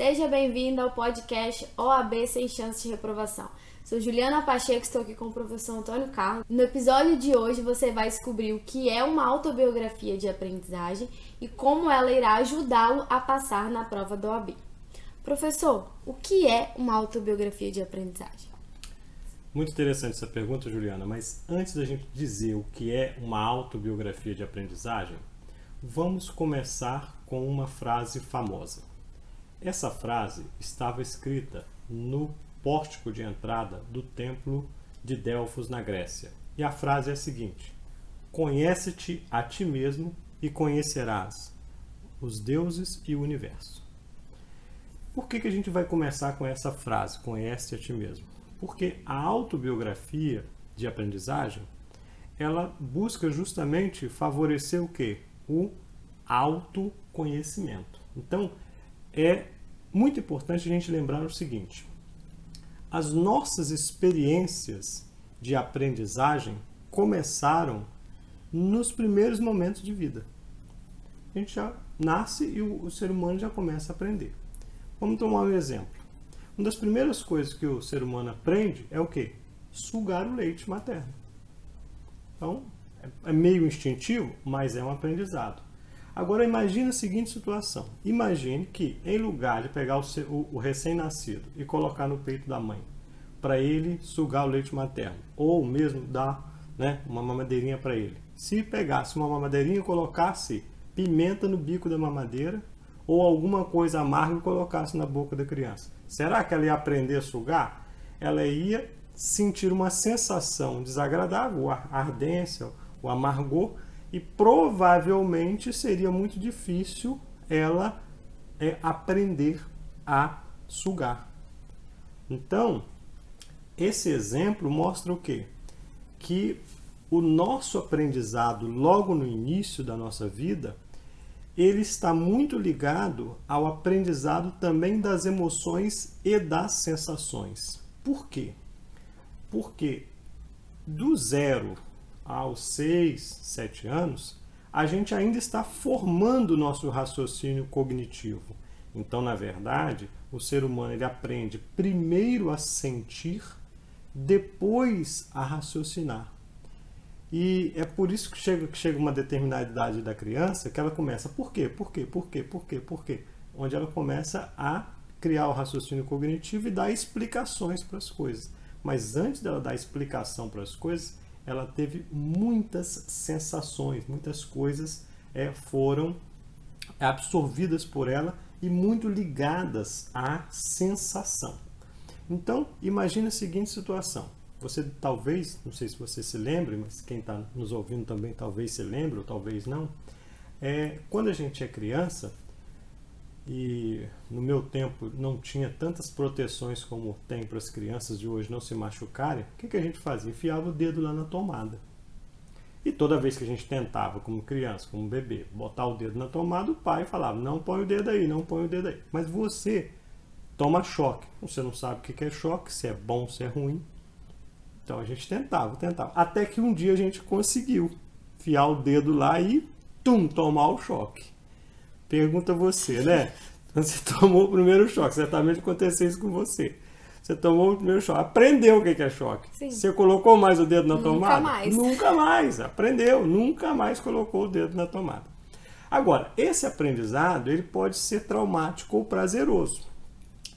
Seja bem-vindo ao podcast OAB Sem Chance de Reprovação. Sou Juliana Pacheco, estou aqui com o professor Antônio Carlos. No episódio de hoje você vai descobrir o que é uma autobiografia de aprendizagem e como ela irá ajudá-lo a passar na prova do OAB. Professor, o que é uma autobiografia de aprendizagem? Muito interessante essa pergunta, Juliana, mas antes da gente dizer o que é uma autobiografia de aprendizagem, vamos começar com uma frase famosa. Essa frase estava escrita no pórtico de entrada do templo de Delfos na Grécia. E a frase é a seguinte: Conhece-te a ti mesmo e conhecerás os deuses e o universo. Por que, que a gente vai começar com essa frase, conhece-te a ti mesmo? Porque a autobiografia de aprendizagem, ela busca justamente favorecer o quê? O autoconhecimento. Então, é muito importante a gente lembrar o seguinte: as nossas experiências de aprendizagem começaram nos primeiros momentos de vida. A gente já nasce e o, o ser humano já começa a aprender. Vamos tomar um exemplo. Uma das primeiras coisas que o ser humano aprende é o que? Sugar o leite materno. Então, é, é meio instintivo, mas é um aprendizado. Agora imagine a seguinte situação. Imagine que em lugar de pegar o, o, o recém-nascido e colocar no peito da mãe, para ele sugar o leite materno, ou mesmo dar né, uma mamadeirinha para ele. Se pegasse uma mamadeirinha e colocasse pimenta no bico da mamadeira, ou alguma coisa amarga e colocasse na boca da criança. Será que ela ia aprender a sugar? Ela ia sentir uma sensação desagradável, a ardência, o amargor, e provavelmente seria muito difícil ela é, aprender a sugar. Então, esse exemplo mostra o quê? Que o nosso aprendizado logo no início da nossa vida ele está muito ligado ao aprendizado também das emoções e das sensações. Por quê? Porque do zero aos seis, sete anos, a gente ainda está formando o nosso raciocínio cognitivo. Então, na verdade, o ser humano ele aprende primeiro a sentir, depois a raciocinar. E é por isso que chega, que chega uma determinada idade da criança que ela começa, por quê? Por quê? Por quê? Por quê? Por quê? Onde ela começa a criar o raciocínio cognitivo e dar explicações para as coisas. Mas antes dela dar explicação para as coisas, ela teve muitas sensações, muitas coisas é, foram absorvidas por ela e muito ligadas à sensação. Então, imagine a seguinte situação você talvez, não sei se você se lembra, mas quem está nos ouvindo também talvez se lembre, ou talvez não. É, quando a gente é criança, e no meu tempo não tinha tantas proteções como tem para as crianças de hoje não se machucarem, o que, que a gente fazia? Enfiava o dedo lá na tomada. E toda vez que a gente tentava, como criança, como bebê, botar o dedo na tomada, o pai falava: não põe o dedo aí, não põe o dedo aí. Mas você toma choque. Você não sabe o que é choque, se é bom, se é ruim. Então a gente tentava, tentava. Até que um dia a gente conseguiu enfiar o dedo lá e tum, tomar o choque. Pergunta você, né? Você tomou o primeiro choque, certamente aconteceu isso com você. Você tomou o primeiro choque, aprendeu o que é choque. Sim. Você colocou mais o dedo na nunca tomada? Nunca mais. Nunca mais, aprendeu, nunca mais colocou o dedo na tomada. Agora, esse aprendizado ele pode ser traumático ou prazeroso.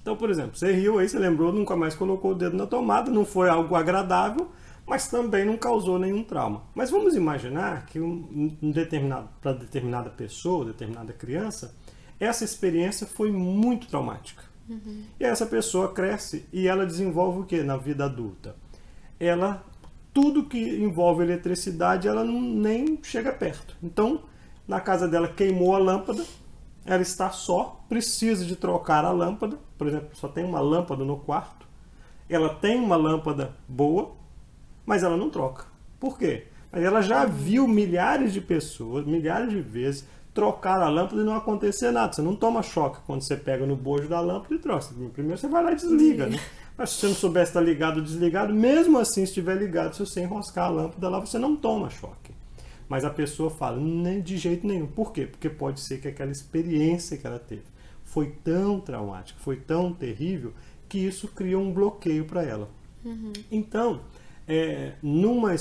Então, por exemplo, você riu aí, você lembrou, nunca mais colocou o dedo na tomada, não foi algo agradável, mas também não causou nenhum trauma. Mas vamos imaginar que um, um determinado, para determinada pessoa, determinada criança, essa experiência foi muito traumática. Uhum. E essa pessoa cresce e ela desenvolve o que na vida adulta? Ela, tudo que envolve eletricidade, ela não, nem chega perto. Então, na casa dela queimou a lâmpada, ela está só, precisa de trocar a lâmpada, por exemplo, só tem uma lâmpada no quarto, ela tem uma lâmpada boa, mas ela não troca. Por quê? Mas ela já viu milhares de pessoas, milhares de vezes, trocar a lâmpada e não acontecer nada. Você não toma choque quando você pega no bojo da lâmpada e troca. Primeiro você vai lá e desliga, né? Mas se você não souber se está ligado ou desligado, mesmo assim, se estiver ligado, se você enroscar a lâmpada lá, você não toma choque. Mas a pessoa fala, nem de jeito nenhum. Por quê? Porque pode ser que aquela experiência que ela teve foi tão traumática, foi tão terrível, que isso cria um bloqueio para ela. Uhum. Então, é, numa,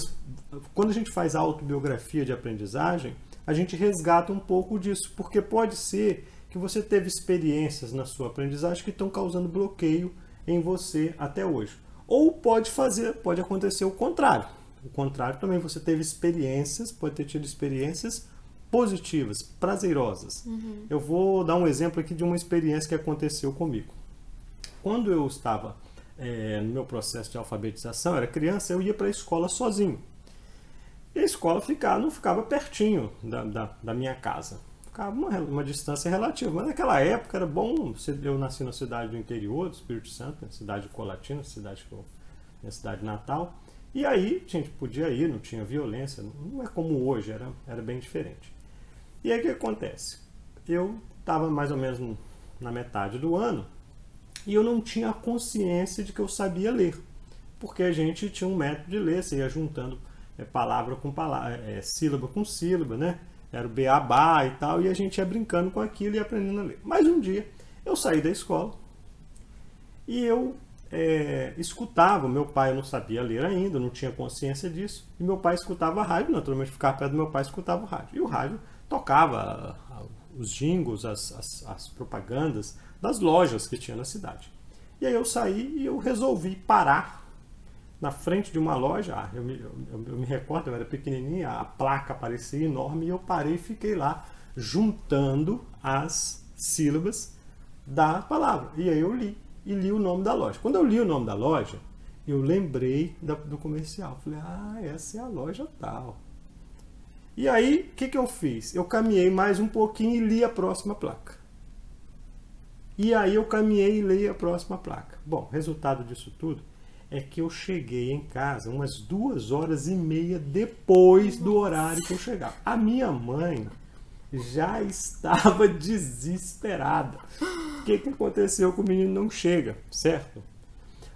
quando a gente faz a autobiografia de aprendizagem, a gente resgata um pouco disso, porque pode ser que você teve experiências na sua aprendizagem que estão causando bloqueio em você até hoje. Ou pode fazer, pode acontecer o contrário. O contrário também, você teve experiências, pode ter tido experiências positivas, prazerosas. Uhum. Eu vou dar um exemplo aqui de uma experiência que aconteceu comigo. Quando eu estava é, no meu processo de alfabetização, era criança, eu ia para a escola sozinho. E a escola ficava, não ficava pertinho da, da, da minha casa. Ficava uma, uma, distância relativa. Mas naquela época era bom. Eu nasci na cidade do interior do Espírito Santo, na cidade de Colatina, cidade que eu, minha cidade natal. E aí a gente podia ir, não tinha violência, não é como hoje, era, era bem diferente. E aí o que acontece? Eu estava mais ou menos na metade do ano e eu não tinha consciência de que eu sabia ler, porque a gente tinha um método de ler, você ia juntando é, palavra com palavra, é, sílaba com sílaba, né? Era o beabá e tal, e a gente ia brincando com aquilo e aprendendo a ler. Mas um dia eu saí da escola e eu é, escutava, meu pai não sabia ler ainda, não tinha consciência disso, e meu pai escutava rádio, naturalmente ficava perto do meu pai escutava o rádio. E o rádio tocava os jingles, as, as, as propagandas das lojas que tinha na cidade. E aí eu saí e eu resolvi parar na frente de uma loja, ah, eu, me, eu, eu, me recordo, eu era pequenininha, a placa parecia enorme e eu parei e fiquei lá juntando as sílabas da palavra. E aí eu li, e li o nome da loja. Quando eu li o nome da loja, eu lembrei da, do comercial. Falei, ah, essa é a loja tal. E aí, o que, que eu fiz? Eu caminhei mais um pouquinho e li a próxima placa. E aí eu caminhei e li a próxima placa. Bom, resultado disso tudo é que eu cheguei em casa umas duas horas e meia depois do horário que eu chegava. A minha mãe já estava desesperada. O que, que aconteceu com o menino não chega, certo?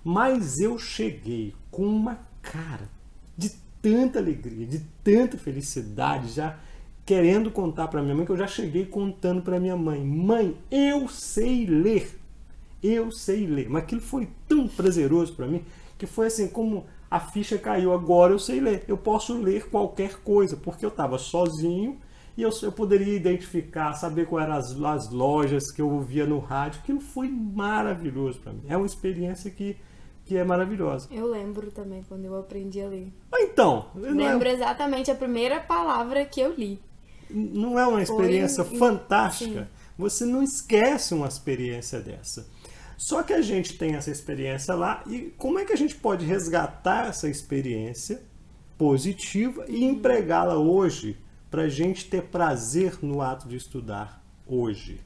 Mas eu cheguei com uma cara de tanta alegria, de tanta felicidade, já querendo contar para minha mãe, que eu já cheguei contando para minha mãe: Mãe, eu sei ler. Eu sei ler. Mas aquilo foi tão prazeroso para mim que foi assim como a ficha caiu. Agora eu sei ler. Eu posso ler qualquer coisa, porque eu estava sozinho e eu, eu poderia identificar, saber quais eram as, as lojas que eu ouvia no rádio. Aquilo foi maravilhoso para mim. É uma experiência que, que é maravilhosa. Eu lembro também quando eu aprendi a ler. Ah, então. Lembro é... exatamente a primeira palavra que eu li. Não é uma experiência foi... fantástica? Sim. Você não esquece uma experiência dessa. Só que a gente tem essa experiência lá e como é que a gente pode resgatar essa experiência positiva e empregá-la hoje para a gente ter prazer no ato de estudar hoje?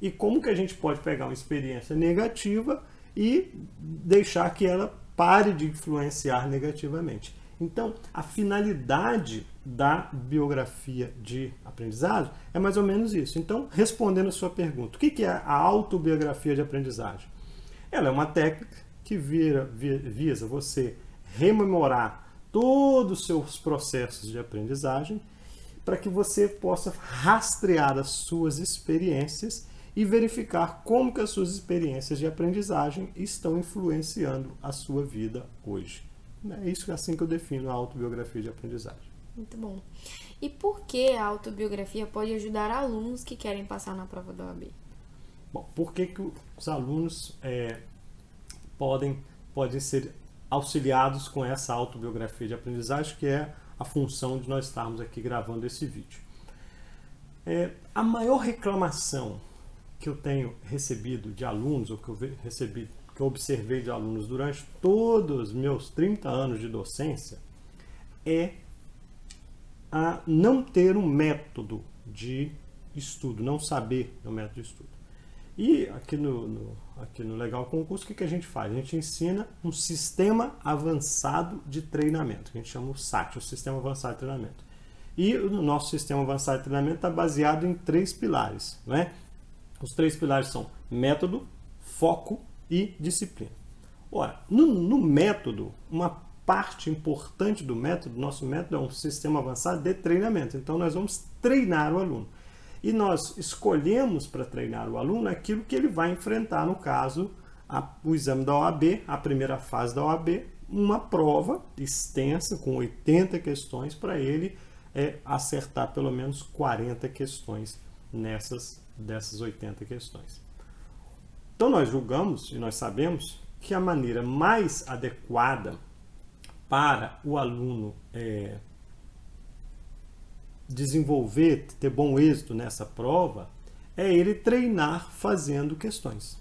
E como que a gente pode pegar uma experiência negativa e deixar que ela pare de influenciar negativamente? Então, a finalidade da biografia de aprendizagem é mais ou menos isso. Então, respondendo a sua pergunta, o que é a autobiografia de aprendizagem? Ela é uma técnica que vira, visa você rememorar todos os seus processos de aprendizagem para que você possa rastrear as suas experiências e verificar como que as suas experiências de aprendizagem estão influenciando a sua vida hoje. É isso assim que eu defino a autobiografia de aprendizagem. Muito bom. E por que a autobiografia pode ajudar alunos que querem passar na prova da OAB? Bom, por que, que os alunos é, podem, podem ser auxiliados com essa autobiografia de aprendizagem, que é a função de nós estarmos aqui gravando esse vídeo? É, a maior reclamação que eu tenho recebido de alunos, ou que eu recebi que eu observei de alunos durante todos os meus 30 anos de docência é a não ter um método de estudo, não saber o método de estudo. E aqui no, no, aqui no Legal Concurso, o que, que a gente faz? A gente ensina um sistema avançado de treinamento, que a gente chama o SAT, o Sistema Avançado de Treinamento. E o nosso sistema avançado de treinamento está baseado em três pilares. Né? Os três pilares são método, foco e disciplina. Ora, no, no método, uma parte importante do método, nosso método é um sistema avançado de treinamento. Então, nós vamos treinar o aluno. E nós escolhemos para treinar o aluno aquilo que ele vai enfrentar, no caso, a, o exame da OAB, a primeira fase da OAB, uma prova extensa com 80 questões para ele é, acertar pelo menos 40 questões nessas dessas 80 questões. Então nós julgamos e nós sabemos que a maneira mais adequada para o aluno é, desenvolver, ter bom êxito nessa prova, é ele treinar fazendo questões.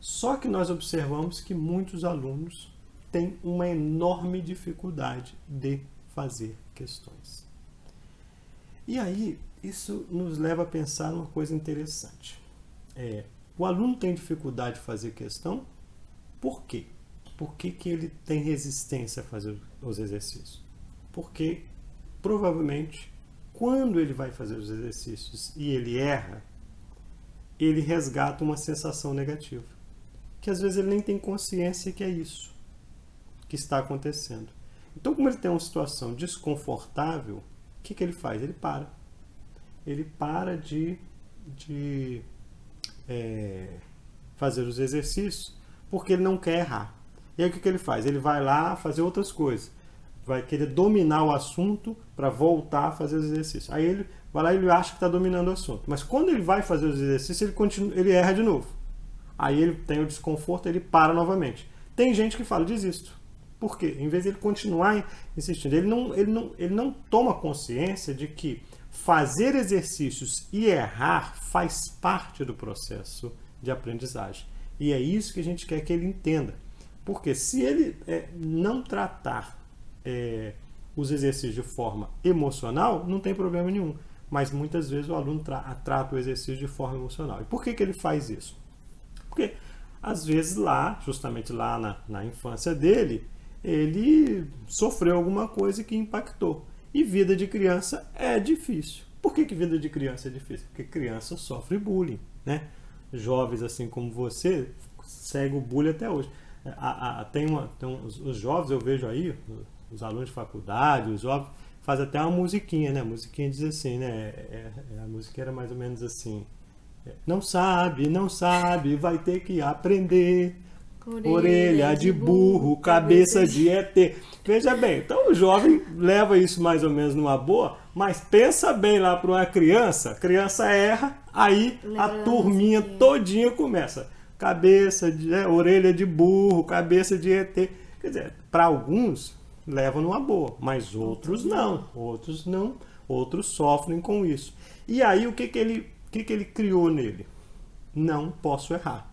Só que nós observamos que muitos alunos têm uma enorme dificuldade de fazer questões. E aí, isso nos leva a pensar uma coisa interessante. É, o aluno tem dificuldade de fazer questão, por quê? Por que, que ele tem resistência a fazer os exercícios? Porque provavelmente quando ele vai fazer os exercícios e ele erra, ele resgata uma sensação negativa, que às vezes ele nem tem consciência que é isso que está acontecendo. Então, como ele tem uma situação desconfortável, o que, que ele faz? Ele para. Ele para de, de é, fazer os exercícios porque ele não quer errar. E aí o que, que ele faz? Ele vai lá fazer outras coisas. Vai querer dominar o assunto para voltar a fazer os exercícios. Aí ele vai lá e ele acha que está dominando o assunto. Mas quando ele vai fazer os exercícios, ele, continua, ele erra de novo. Aí ele tem o desconforto, ele para novamente. Tem gente que fala, desisto. Por quê? Em vez de ele continuar insistindo, ele não, ele não, ele não toma consciência de que fazer exercícios e errar faz parte do processo de aprendizagem. E é isso que a gente quer que ele entenda. Porque se ele é, não tratar é, os exercícios de forma emocional, não tem problema nenhum. Mas muitas vezes o aluno tra trata o exercício de forma emocional. E por que, que ele faz isso? Porque às vezes lá, justamente lá na, na infância dele, ele sofreu alguma coisa que impactou. E vida de criança é difícil. Por que, que vida de criança é difícil? Porque criança sofre bullying, né? Jovens assim como você segue o bullying até hoje. A, a, tem uma, tem os, jovens, eu vejo aí, os alunos de faculdade, os jovens, faz até uma musiquinha, né? A musiquinha diz assim, né? É, é, a música era mais ou menos assim. É, não sabe, não sabe, vai ter que aprender. Orelha, orelha de burro, cabeça de ET. Veja bem, então o jovem leva isso mais ou menos numa boa, mas pensa bem lá para uma criança, criança erra, aí a turminha todinha começa. Cabeça de é, orelha de burro, cabeça de ET. Quer dizer, para alguns levam numa boa, mas outros não. Outros não, outros sofrem com isso. E aí o que, que ele, o que, que ele criou nele? Não posso errar.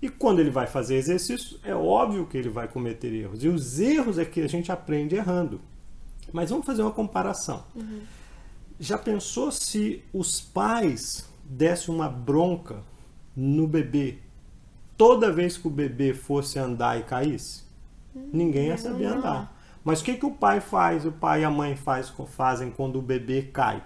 E quando ele vai fazer exercício, é óbvio que ele vai cometer erros. E os erros é que a gente aprende errando. Mas vamos fazer uma comparação. Uhum. Já pensou se os pais dessem uma bronca no bebê toda vez que o bebê fosse andar e caísse? Uhum. Ninguém ia saber andar. Mas o que, que o pai faz, o pai e a mãe faz, fazem quando o bebê cai?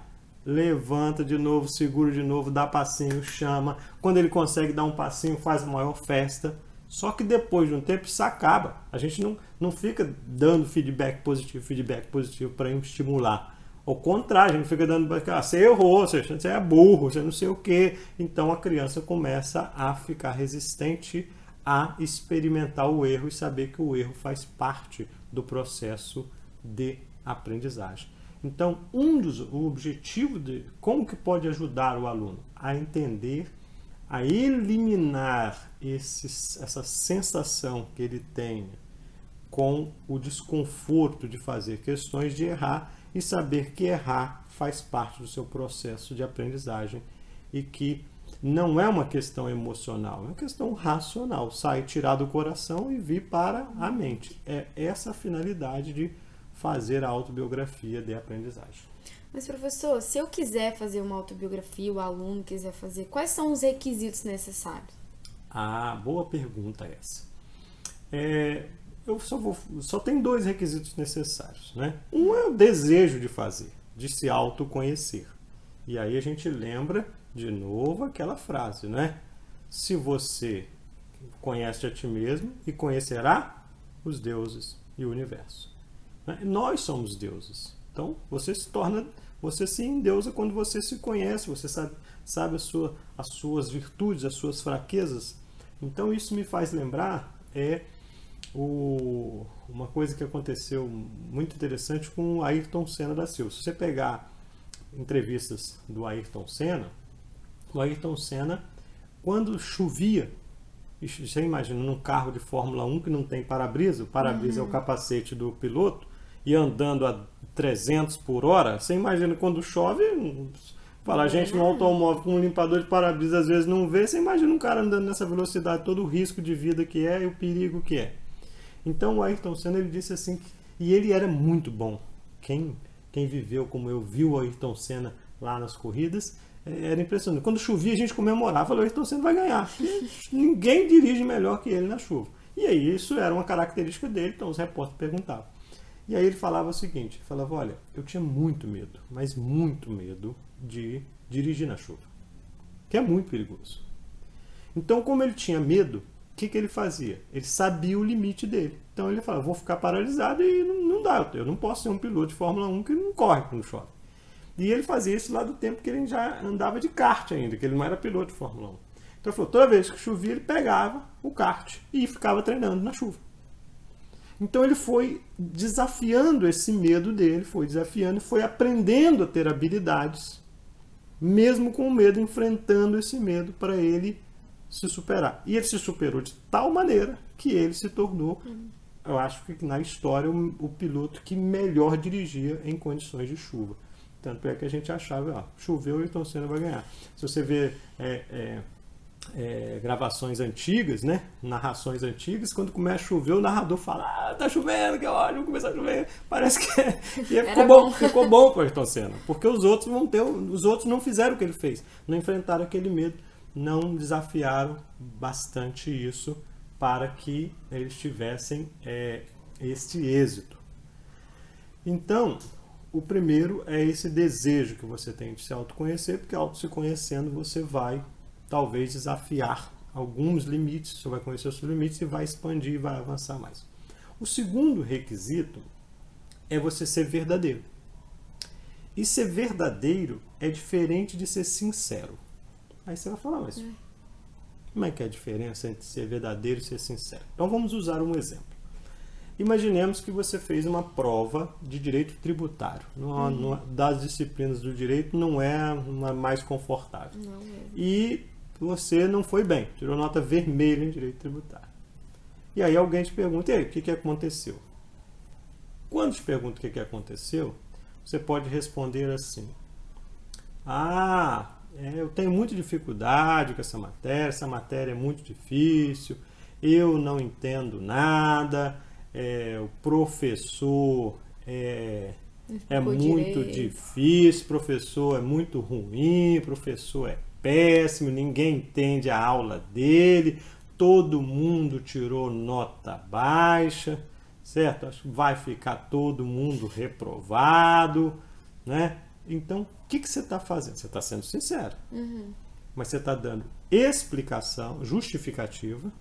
Levanta de novo, segura de novo, dá passinho, chama. Quando ele consegue dar um passinho, faz maior festa. Só que depois de um tempo isso acaba. A gente não, não fica dando feedback positivo, feedback positivo para estimular. Ao contrário, a gente fica dando. Ah, você errou, você, é burro, você não sei o quê. Então a criança começa a ficar resistente a experimentar o erro e saber que o erro faz parte do processo de aprendizagem. Então, um dos o objetivo de como que pode ajudar o aluno a entender, a eliminar esses, essa sensação que ele tem com o desconforto de fazer questões, de errar e saber que errar faz parte do seu processo de aprendizagem e que não é uma questão emocional, é uma questão racional. Sai, tirar do coração e vir para a mente. É essa a finalidade de fazer a autobiografia de aprendizagem. Mas, professor, se eu quiser fazer uma autobiografia, o aluno quiser fazer, quais são os requisitos necessários? Ah, boa pergunta essa. É, eu só, vou, só tem dois requisitos necessários. Né? Um é o desejo de fazer, de se autoconhecer. E aí a gente lembra de novo aquela frase, né? Se você conhece a ti mesmo e conhecerá os deuses e o universo. Né? Nós somos deuses. Então você se torna, Você se endeusa quando você se conhece, você sabe, sabe a sua, as suas virtudes, as suas fraquezas. Então isso me faz lembrar é o, uma coisa que aconteceu muito interessante com o Ayrton Senna da Silva. Se você pegar entrevistas do Ayrton Senna, o Ayrton Senna, quando chovia, você imagina num carro de Fórmula 1 que não tem para-brisa, o para-brisa uhum. é o uhum. capacete do piloto, e andando a 300 por hora, você imagina quando chove, fala, a gente no automóvel com um limpador de para-brisa às vezes não vê, você imagina um cara andando nessa velocidade, todo o risco de vida que é e o perigo que é. Então o Ayrton Senna ele disse assim, que, e ele era muito bom. Quem, quem viveu como eu viu o Ayrton Senna lá nas corridas, é, era impressionante. Quando chovia, a gente comemorava, falou, o Ayrton Senna vai ganhar. Ninguém dirige melhor que ele na chuva. E aí isso era uma característica dele, então os repórteres perguntavam. E aí ele falava o seguinte, falava, olha, eu tinha muito medo, mas muito medo de dirigir na chuva, que é muito perigoso. Então, como ele tinha medo, o que, que ele fazia? Ele sabia o limite dele. Então ele falava, vou ficar paralisado e não, não dá, eu não posso ser um piloto de Fórmula 1 que não corre quando chove. E ele fazia isso lá do tempo que ele já andava de kart ainda, que ele não era piloto de Fórmula 1. Então ele falou, toda vez que chovia, ele pegava o kart e ficava treinando na chuva. Então ele foi desafiando esse medo dele, foi desafiando e foi aprendendo a ter habilidades, mesmo com o medo, enfrentando esse medo para ele se superar. E ele se superou de tal maneira que ele se tornou, eu acho que na história, o, o piloto que melhor dirigia em condições de chuva. Tanto é que a gente achava, ó, choveu, então Senna vai ganhar. Se você vê é, é, é, gravações antigas, né? Narrações antigas, quando começa a chover, o narrador fala, ah, tá chovendo, que ótimo, começar a chover. Parece que e ficou bom, bom. ficou bom para Ayrton Senna, porque os outros vão ter, os outros não fizeram o que ele fez, não enfrentaram aquele medo, não desafiaram bastante isso para que eles tivessem é, este êxito. Então, o primeiro é esse desejo que você tem de se autoconhecer, porque auto se conhecendo você vai talvez desafiar alguns limites, você vai conhecer os seus limites e vai expandir e vai avançar mais. O segundo requisito é você ser verdadeiro. E ser verdadeiro é diferente de ser sincero. Aí você vai falar, mas é. como é que é a diferença entre ser verdadeiro e ser sincero? Então vamos usar um exemplo. Imaginemos que você fez uma prova de direito tributário. Uhum. das disciplinas do direito não é uma mais confortável. Não é. E você não foi bem, tirou nota vermelha em direito tributário. E aí alguém te pergunta, e aí, o que, que aconteceu? Quando te pergunta o que, que aconteceu, você pode responder assim: Ah, é, eu tenho muita dificuldade com essa matéria, essa matéria é muito difícil, eu não entendo nada, é, o professor é, é muito direito. difícil, professor é muito ruim, professor é péssimo, ninguém entende a aula dele, todo mundo tirou nota baixa, certo? Acho que vai ficar todo mundo reprovado, né? Então, o que, que você está fazendo? Você está sendo sincero, uhum. mas você está dando explicação, justificativa,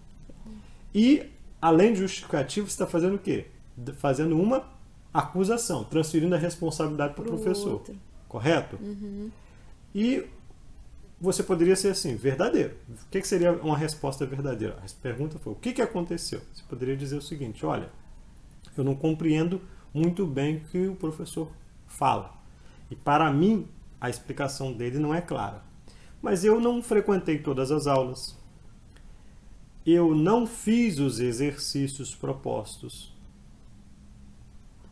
e além de justificativa, você está fazendo o quê? Fazendo uma acusação, transferindo a responsabilidade para o professor. Outro. Correto? Uhum. E você poderia ser assim, verdadeiro. O que, que seria uma resposta verdadeira? A pergunta foi: o que, que aconteceu? Você poderia dizer o seguinte: olha, eu não compreendo muito bem o que o professor fala. E para mim, a explicação dele não é clara. Mas eu não frequentei todas as aulas. Eu não fiz os exercícios propostos.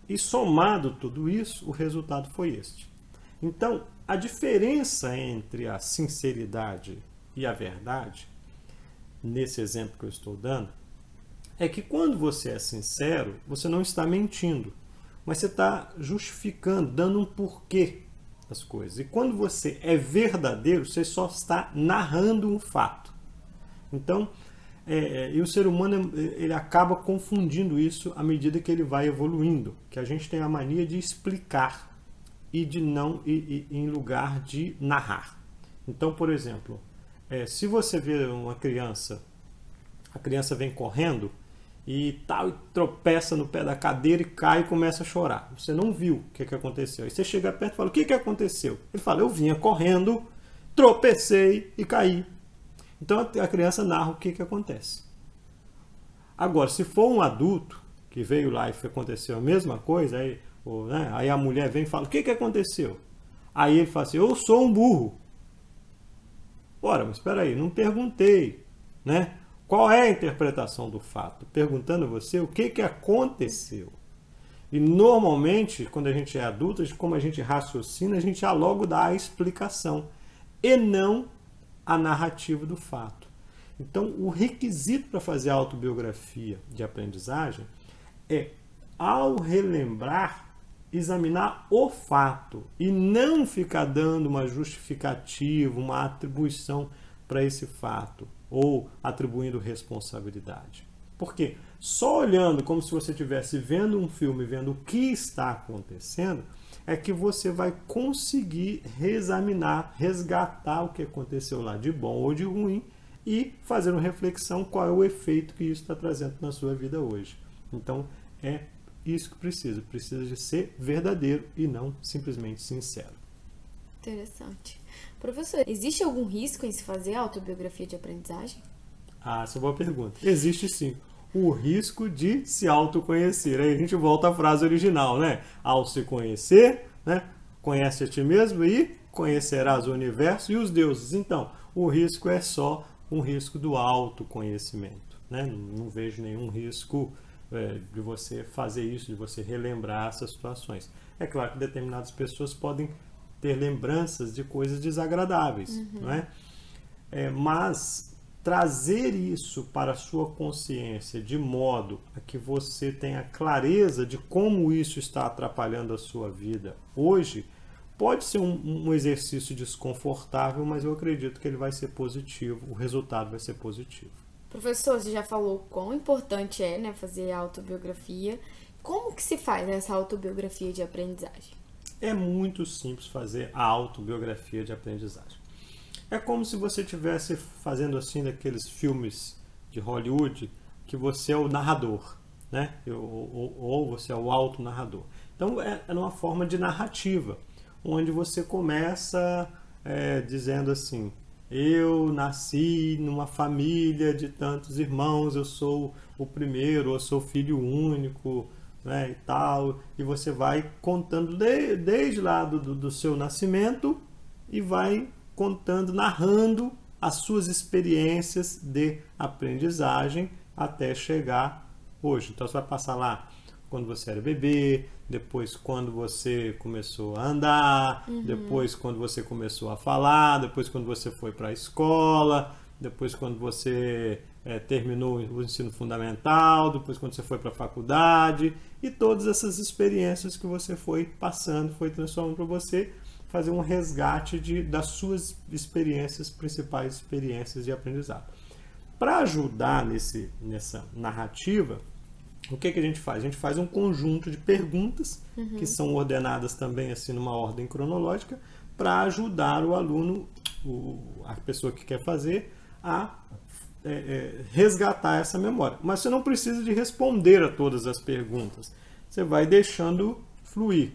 E somado tudo isso, o resultado foi este. Então, a diferença entre a sinceridade e a verdade, nesse exemplo que eu estou dando, é que quando você é sincero, você não está mentindo, mas você está justificando, dando um porquê das coisas. E quando você é verdadeiro, você só está narrando um fato. Então, é, é e o ser humano ele acaba confundindo isso à medida que ele vai evoluindo, que a gente tem a mania de explicar e de não e, e, em lugar de narrar. Então, por exemplo, é, se você vê uma criança, a criança vem correndo e tal, e tropeça no pé da cadeira e cai e começa a chorar. Você não viu o que, que aconteceu. Aí você chega perto e fala: O que, que aconteceu? Ele fala: Eu vinha correndo, tropecei e caí. Então a criança narra o que, que acontece. Agora, se for um adulto que veio lá e aconteceu a mesma coisa, aí, ou, né, aí a mulher vem e fala: O que, que aconteceu? Aí ele fala assim: Eu sou um burro. Ora, mas espera aí, não perguntei, né? Qual é a interpretação do fato? Perguntando a você o que, que aconteceu. E normalmente, quando a gente é adulto, como a gente raciocina, a gente já logo dá a explicação e não a narrativa do fato. Então, o requisito para fazer a autobiografia de aprendizagem é, ao relembrar, examinar o fato e não ficar dando uma justificativa, uma atribuição para esse fato ou atribuindo responsabilidade. Porque só olhando como se você estivesse vendo um filme, vendo o que está acontecendo, é que você vai conseguir reexaminar, resgatar o que aconteceu lá de bom ou de ruim e fazer uma reflexão qual é o efeito que isso está trazendo na sua vida hoje. Então é isso que precisa, precisa de ser verdadeiro e não simplesmente sincero. Interessante. Professor, existe algum risco em se fazer autobiografia de aprendizagem? Ah, essa é uma boa pergunta. Existe sim. O risco de se autoconhecer. Aí a gente volta à frase original, né? Ao se conhecer, né? Conhece a ti mesmo e conhecerás o universo e os deuses. Então, o risco é só um risco do autoconhecimento. Né? Não, não vejo nenhum risco é, de você fazer isso, de você relembrar essas situações. É claro que determinadas pessoas podem ter lembranças de coisas desagradáveis, uhum. não é? é? Mas trazer isso para a sua consciência de modo a que você tenha clareza de como isso está atrapalhando a sua vida hoje, pode ser um, um exercício desconfortável, mas eu acredito que ele vai ser positivo, o resultado vai ser positivo. Professor, você já falou quão importante é né, fazer autobiografia. Como que se faz essa autobiografia de aprendizagem? É muito simples fazer a autobiografia de aprendizagem. É como se você estivesse fazendo assim daqueles filmes de Hollywood que você é o narrador, né? Ou, ou, ou você é o auto-narrador. Então é, é uma forma de narrativa, onde você começa é, dizendo assim: eu nasci numa família de tantos irmãos, eu sou o primeiro, eu sou filho único, né, e tal, e você vai contando de, desde lá do, do seu nascimento e vai contando, narrando as suas experiências de aprendizagem até chegar hoje. Então você vai passar lá quando você era bebê, depois quando você começou a andar, uhum. depois quando você começou a falar, depois quando você foi para a escola, depois quando você é, terminou o ensino fundamental, depois quando você foi para a faculdade e todas essas experiências que você foi passando, foi transformando para você fazer um resgate de, das suas experiências, principais experiências de aprendizado. Para ajudar nesse, nessa narrativa, o que, que a gente faz? A gente faz um conjunto de perguntas uhum. que são ordenadas também assim numa ordem cronológica para ajudar o aluno, o, a pessoa que quer fazer, a é, é, resgatar essa memória. Mas você não precisa de responder a todas as perguntas. Você vai deixando fluir.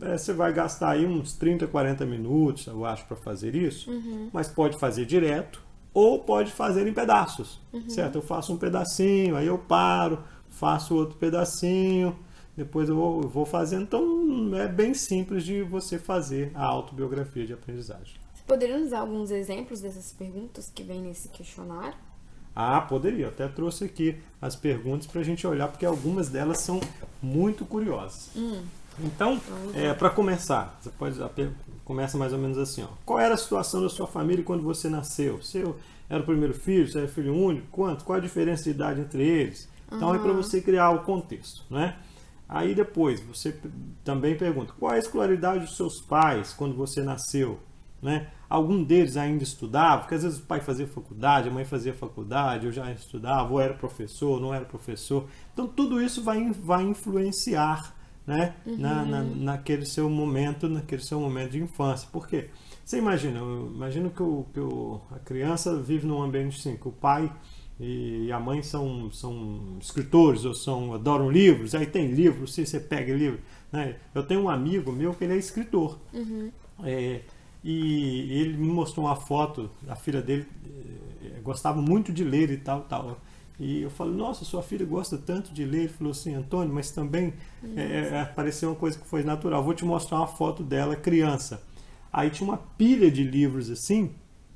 É, você vai gastar aí uns 30, 40 minutos, eu acho, para fazer isso. Uhum. Mas pode fazer direto ou pode fazer em pedaços, uhum. certo? Eu faço um pedacinho, aí eu paro, faço outro pedacinho, depois eu vou, eu vou fazendo. Então é bem simples de você fazer a autobiografia de aprendizagem. Poderia nos dar alguns exemplos dessas perguntas que vem nesse questionário? Ah, poderia. Eu até trouxe aqui as perguntas para a gente olhar, porque algumas delas são muito curiosas. Hum. Então, é, para começar, você pode começa mais ou menos assim: ó. qual era a situação da sua família quando você nasceu? Você era o primeiro filho? Você era filho único? Quanto? Qual a diferença de idade entre eles? Então uhum. é para você criar o contexto, né? Aí depois você também pergunta: qual é a escolaridade dos seus pais quando você nasceu? Né? Algum deles ainda estudava, porque às vezes o pai fazia faculdade, a mãe fazia faculdade, eu já estudava, ou era professor, não era professor. Então tudo isso vai, vai influenciar né? Uhum. Na, na, naquele seu momento, naquele seu momento de infância. Por quê? Você imagina, imagina que, o, que o, a criança vive num ambiente assim, que o pai e a mãe são, são escritores ou são adoram livros, aí tem livro, se você pega livro. Né? Eu tenho um amigo meu que ele é escritor. Uhum. É, e ele me mostrou uma foto, a filha dele é, gostava muito de ler e tal, tal. E eu falo, nossa, sua filha gosta tanto de ler. Ele falou assim, Antônio, mas também é, apareceu uma coisa que foi natural. Vou te mostrar uma foto dela, criança. Aí tinha uma pilha de livros assim,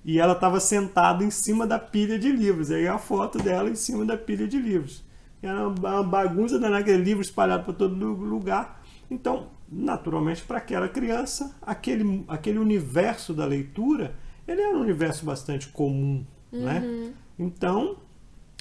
e ela estava sentada em cima da pilha de livros. Aí a foto dela em cima da pilha de livros. Era uma bagunça daquele livro espalhado por todo lugar. Então, naturalmente, para aquela criança, aquele, aquele universo da leitura, ele era um universo bastante comum, né? Uhum. né? Então,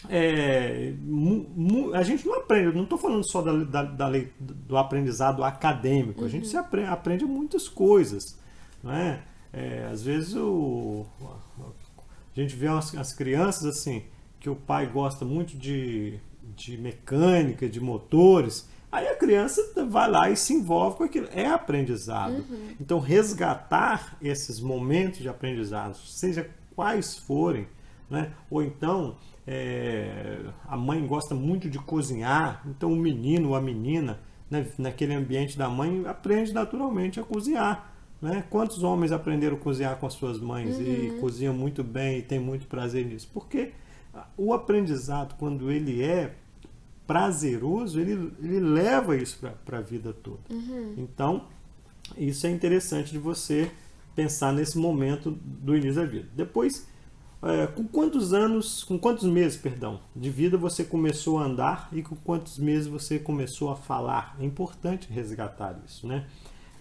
é, mu, mu, a gente não aprende, não estou falando só da, da, da do aprendizado acadêmico, a gente Uhum. se aprende, aprende muitas coisas, não é? É, às vezes o, a gente vê as, as crianças assim, que o pai gosta muito de, de mecânica, de motores, aí a criança vai lá e se envolve com aquilo. É aprendizado. Então, resgatar esses momentos de aprendizado, seja quais forem, né? ou então é, a mãe gosta muito de cozinhar, então o menino ou a menina, né, naquele ambiente da mãe, aprende naturalmente a cozinhar. Né? Quantos homens aprenderam a cozinhar com as suas mães e cozinham muito bem e têm muito prazer nisso? Porque o aprendizado, quando ele é prazeroso, ele, ele leva isso para a vida toda. Então, isso é interessante de você pensar nesse momento do início da vida. Depois, é, com quantos anos, com quantos meses, perdão, de vida você começou a andar e com quantos meses você começou a falar? É importante resgatar isso, né?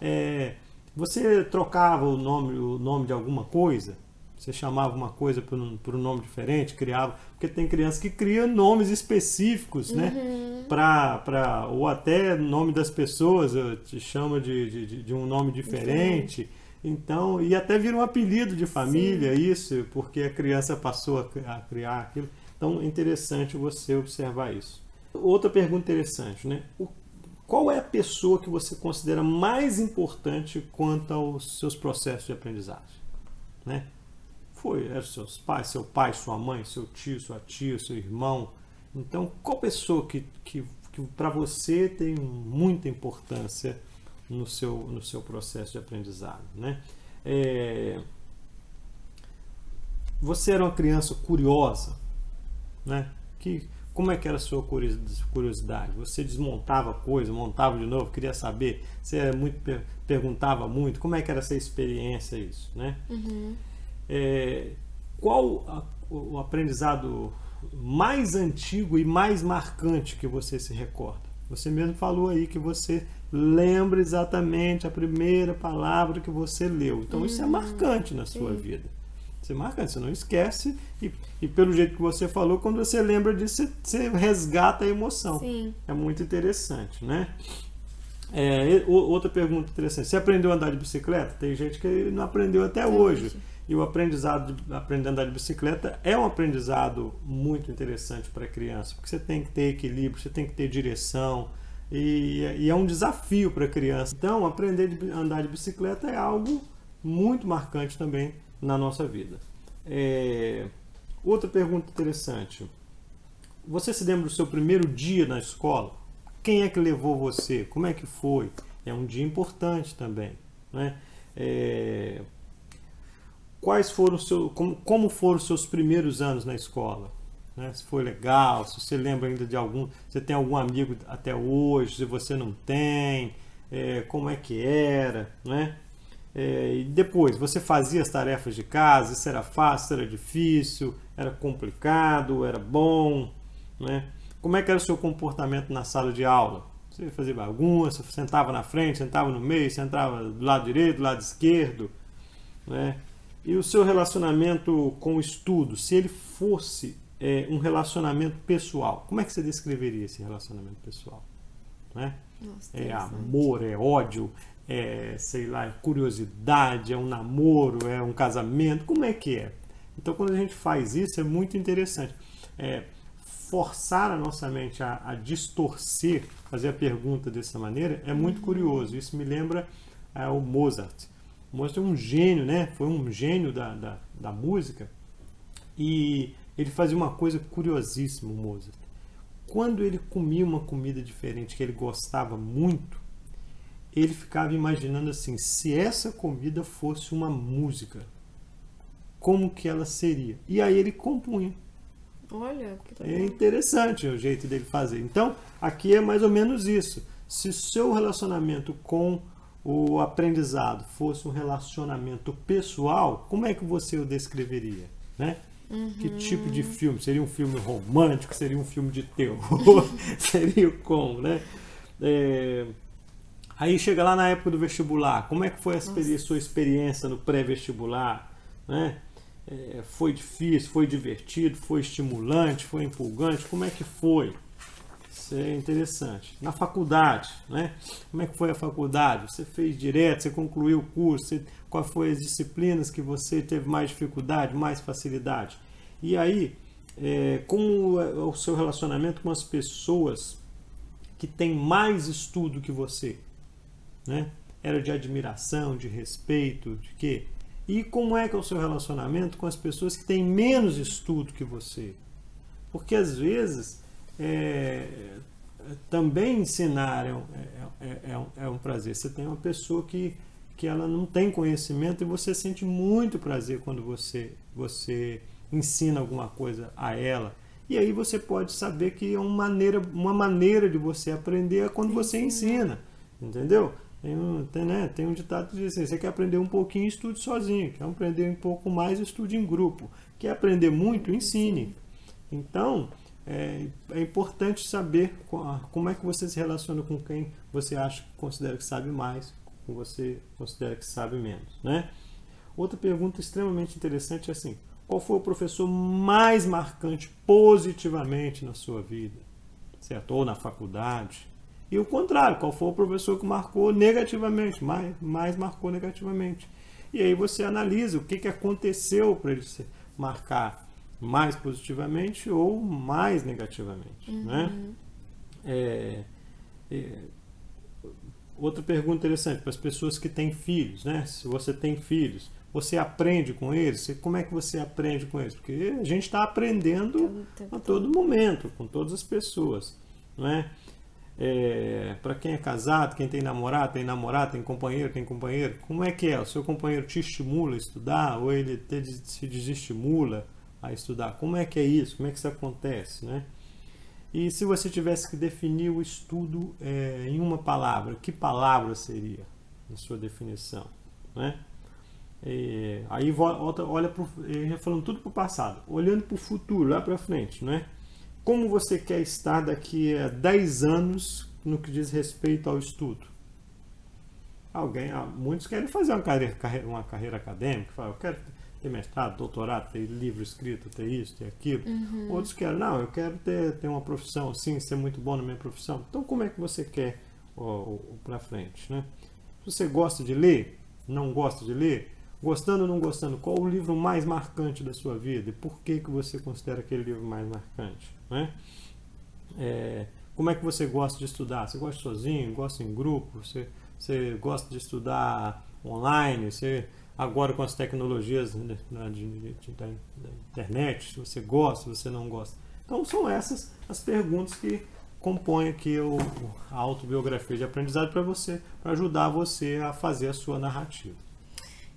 É, você trocava o nome, o nome de alguma coisa? Você chamava uma coisa por um, por um nome diferente, criava. Porque tem crianças que criam nomes específicos, né? Pra, pra, ou até nome das pessoas, te chama de, de, de um nome diferente. Então, e até vira um apelido de família, isso, porque a criança passou a, a criar aquilo. Então, é interessante você observar isso. Outra pergunta interessante, né? O, qual é a pessoa que você considera mais importante quanto aos seus processos de aprendizagem? Né? Foi, eram seus pais, seu pai, sua mãe, seu tio, sua tia, seu irmão. Então, qual pessoa que, que, que para você tem muita importância no seu, no seu processo de aprendizado? Né? É, você era uma criança curiosa, né? Que, como é que era a sua curiosidade? Você desmontava coisa, montava de novo, queria saber. Você era muito, perguntava muito. Como é que era essa experiência, isso, né? Uhum. É, qual a, o aprendizado mais antigo e mais marcante que você se recorda? Você mesmo falou aí que você lembra exatamente a primeira palavra que você leu. Então isso é marcante na sua Sim. vida. É marcante, você não esquece. E, e pelo jeito que você falou, quando você lembra disso, você, você resgata a emoção. Sim. É muito interessante, né? É, outra pergunta interessante. Você aprendeu a andar de bicicleta? Tem gente que não aprendeu até Até hoje. hoje. E o aprendizado de aprender a andar de bicicleta é um aprendizado muito interessante para a criança, porque você tem que ter equilíbrio, você tem que ter direção, e, e é um desafio para a criança. Então, aprender de- a andar de bicicleta é algo muito marcante também na nossa vida. É, outra pergunta interessante. Você se lembra do seu primeiro dia na escola? Quem é que levou você? Como é que foi? É um dia importante também, né? É, quais foram os seus, como, como foram os seus primeiros anos na escola? Né? Se foi legal, se você lembra ainda de algum, você tem algum amigo até hoje, se você não tem, é, como é que era, né? É, e depois, você fazia as tarefas de casa, isso era fácil, era difícil, era complicado, era bom, né? Como é que era o seu comportamento na sala de aula? Você fazia bagunça, sentava na frente, sentava no meio, sentava do lado direito, do lado esquerdo, né? E o seu relacionamento com o estudo, se ele fosse é, um relacionamento pessoal, como é que você descreveria esse relacionamento pessoal? Né? Nossa, É amor, é ódio, é, sei lá, é curiosidade, é um namoro, é um casamento, como é que é? Então, quando a gente faz isso, é muito interessante. É, forçar a nossa mente a, a distorcer, fazer a pergunta dessa maneira, é muito curioso. Isso me lembra é, o Mozart. O Mozart é um gênio, né? Foi um gênio da, da, da música. E Ele fazia uma coisa curiosíssima, o Mozart. Quando ele comia uma comida diferente que ele gostava muito, ele ficava imaginando assim: se essa comida fosse uma música, como que ela seria? E aí ele compunha. Olha, que É interessante o jeito dele fazer. Então, aqui é mais ou menos isso. Se seu relacionamento com o aprendizado fosse um relacionamento pessoal, como é que você o descreveria? Né? Uhum. Que tipo de filme? Seria um filme romântico? Seria um filme de terror? seria como, né? É... Aí chega lá na época do vestibular, como é que foi a experi- sua experiência no pré-vestibular? Né? É, foi difícil, foi divertido, foi estimulante, foi empolgante? Como é que foi? Isso é interessante. Na faculdade, né? Como é que foi a faculdade? Você fez direto, você concluiu o curso, você, quais foram as disciplinas que você teve mais dificuldade, mais facilidade? E aí, é, como é o seu relacionamento com as pessoas que têm mais estudo que você? Né? Era de admiração, de respeito, de quê? E como é que é o seu relacionamento com as pessoas que têm menos estudo que você? Porque às vezes é, também ensinar é um, é, é, um, é um prazer. Você tem uma pessoa que, que ela não tem conhecimento e você sente muito prazer quando você, você ensina alguma coisa a ela. E aí você pode saber que é uma maneira, uma maneira de você aprender é quando você ensina. Entendeu? Tem um, tem, né, tem um ditado que diz assim, você quer aprender um pouquinho, estude sozinho. Quer aprender um pouco mais, estude em grupo. Quer aprender muito, ensine. Então, é, é, importante saber como é que você se relaciona com quem você acha, considera que sabe mais, com você considera que sabe menos, né? Outra pergunta extremamente interessante é assim: qual foi o professor mais marcante positivamente na sua vida, certo? Ou na faculdade? E o contrário, qual foi o professor que marcou negativamente, mais, mais marcou negativamente? E aí você analisa o que, que aconteceu para ele se marcar mais positivamente ou mais negativamente. Uhum. Né? É, é, outra pergunta interessante para as pessoas que têm filhos, né? Se você tem filhos, você aprende com eles? Como é que você aprende com eles? Porque a gente está aprendendo a todo momento, com todas as pessoas, não é? É, para quem é casado, quem tem namorado, tem namorado, tem companheiro, tem companheiro, como é que é? O seu companheiro te estimula a estudar ou ele te, se desestimula a estudar? Como é que é isso? Como é que isso acontece, né? E se você tivesse que definir o estudo é, em uma palavra, que palavra seria na sua definição, né? É, aí volta, olha pro, já falando tudo para o passado, olhando para o futuro, lá para frente, né? Como você quer estar daqui a 10 anos no que diz respeito ao estudo? Alguém, muitos querem fazer uma carreira, uma carreira acadêmica, falam, eu quero ter mestrado, doutorado, ter livro escrito, ter isso, ter aquilo. Uhum. Outros querem, não, eu quero ter, ter uma profissão assim, ser muito bom na minha profissão. Então, como é que você quer para frente, né? Se você gosta de ler, não gosta de ler, gostando ou não gostando, qual o livro mais marcante da sua vida e por que que você considera aquele livro mais marcante, né? É, como é que você gosta de estudar? Você gosta sozinho? Gosta em grupo? Você, você gosta de estudar online? Você agora com as tecnologias né, de, da, da, internet, você gosta, você não gosta. Então são essas as perguntas que compõem aqui o, a autobiografia de aprendizado para você, para ajudar você a fazer a sua narrativa.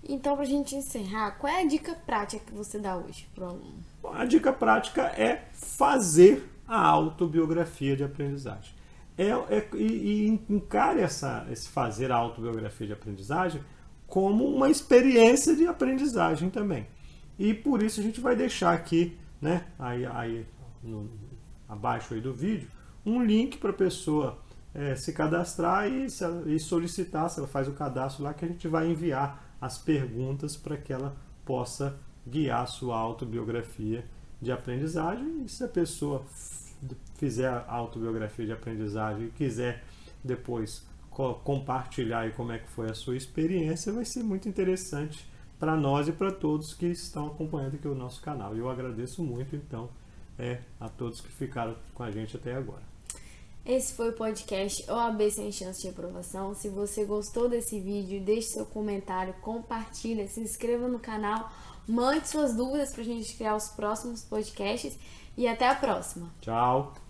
Então, para a gente encerrar, qual é a dica prática que você dá hoje para o aluno? A dica prática é fazer a autobiografia de aprendizagem. É, é, e, e encare essa, esse fazer a autobiografia de aprendizagem como uma experiência de aprendizagem também. E por isso a gente vai deixar aqui, né, aí, aí no, abaixo aí do vídeo, um link para a pessoa é, se cadastrar e, e solicitar, se ela faz o cadastro lá, que a gente vai enviar as perguntas para que ela possa guiar sua autobiografia de aprendizagem. E se a pessoa fizer a autobiografia de aprendizagem e quiser depois compartilhar aí como é que foi a sua experiência, vai ser muito interessante para nós e para todos que estão acompanhando aqui o nosso canal. Eu agradeço muito, então, é, a todos que ficaram com a gente até agora. Esse foi o podcast OAB Sem Chance de Aprovação. Se você gostou desse vídeo, deixe seu comentário, compartilha, se inscreva no canal, mande suas dúvidas para a gente criar os próximos podcasts e até a próxima. Tchau!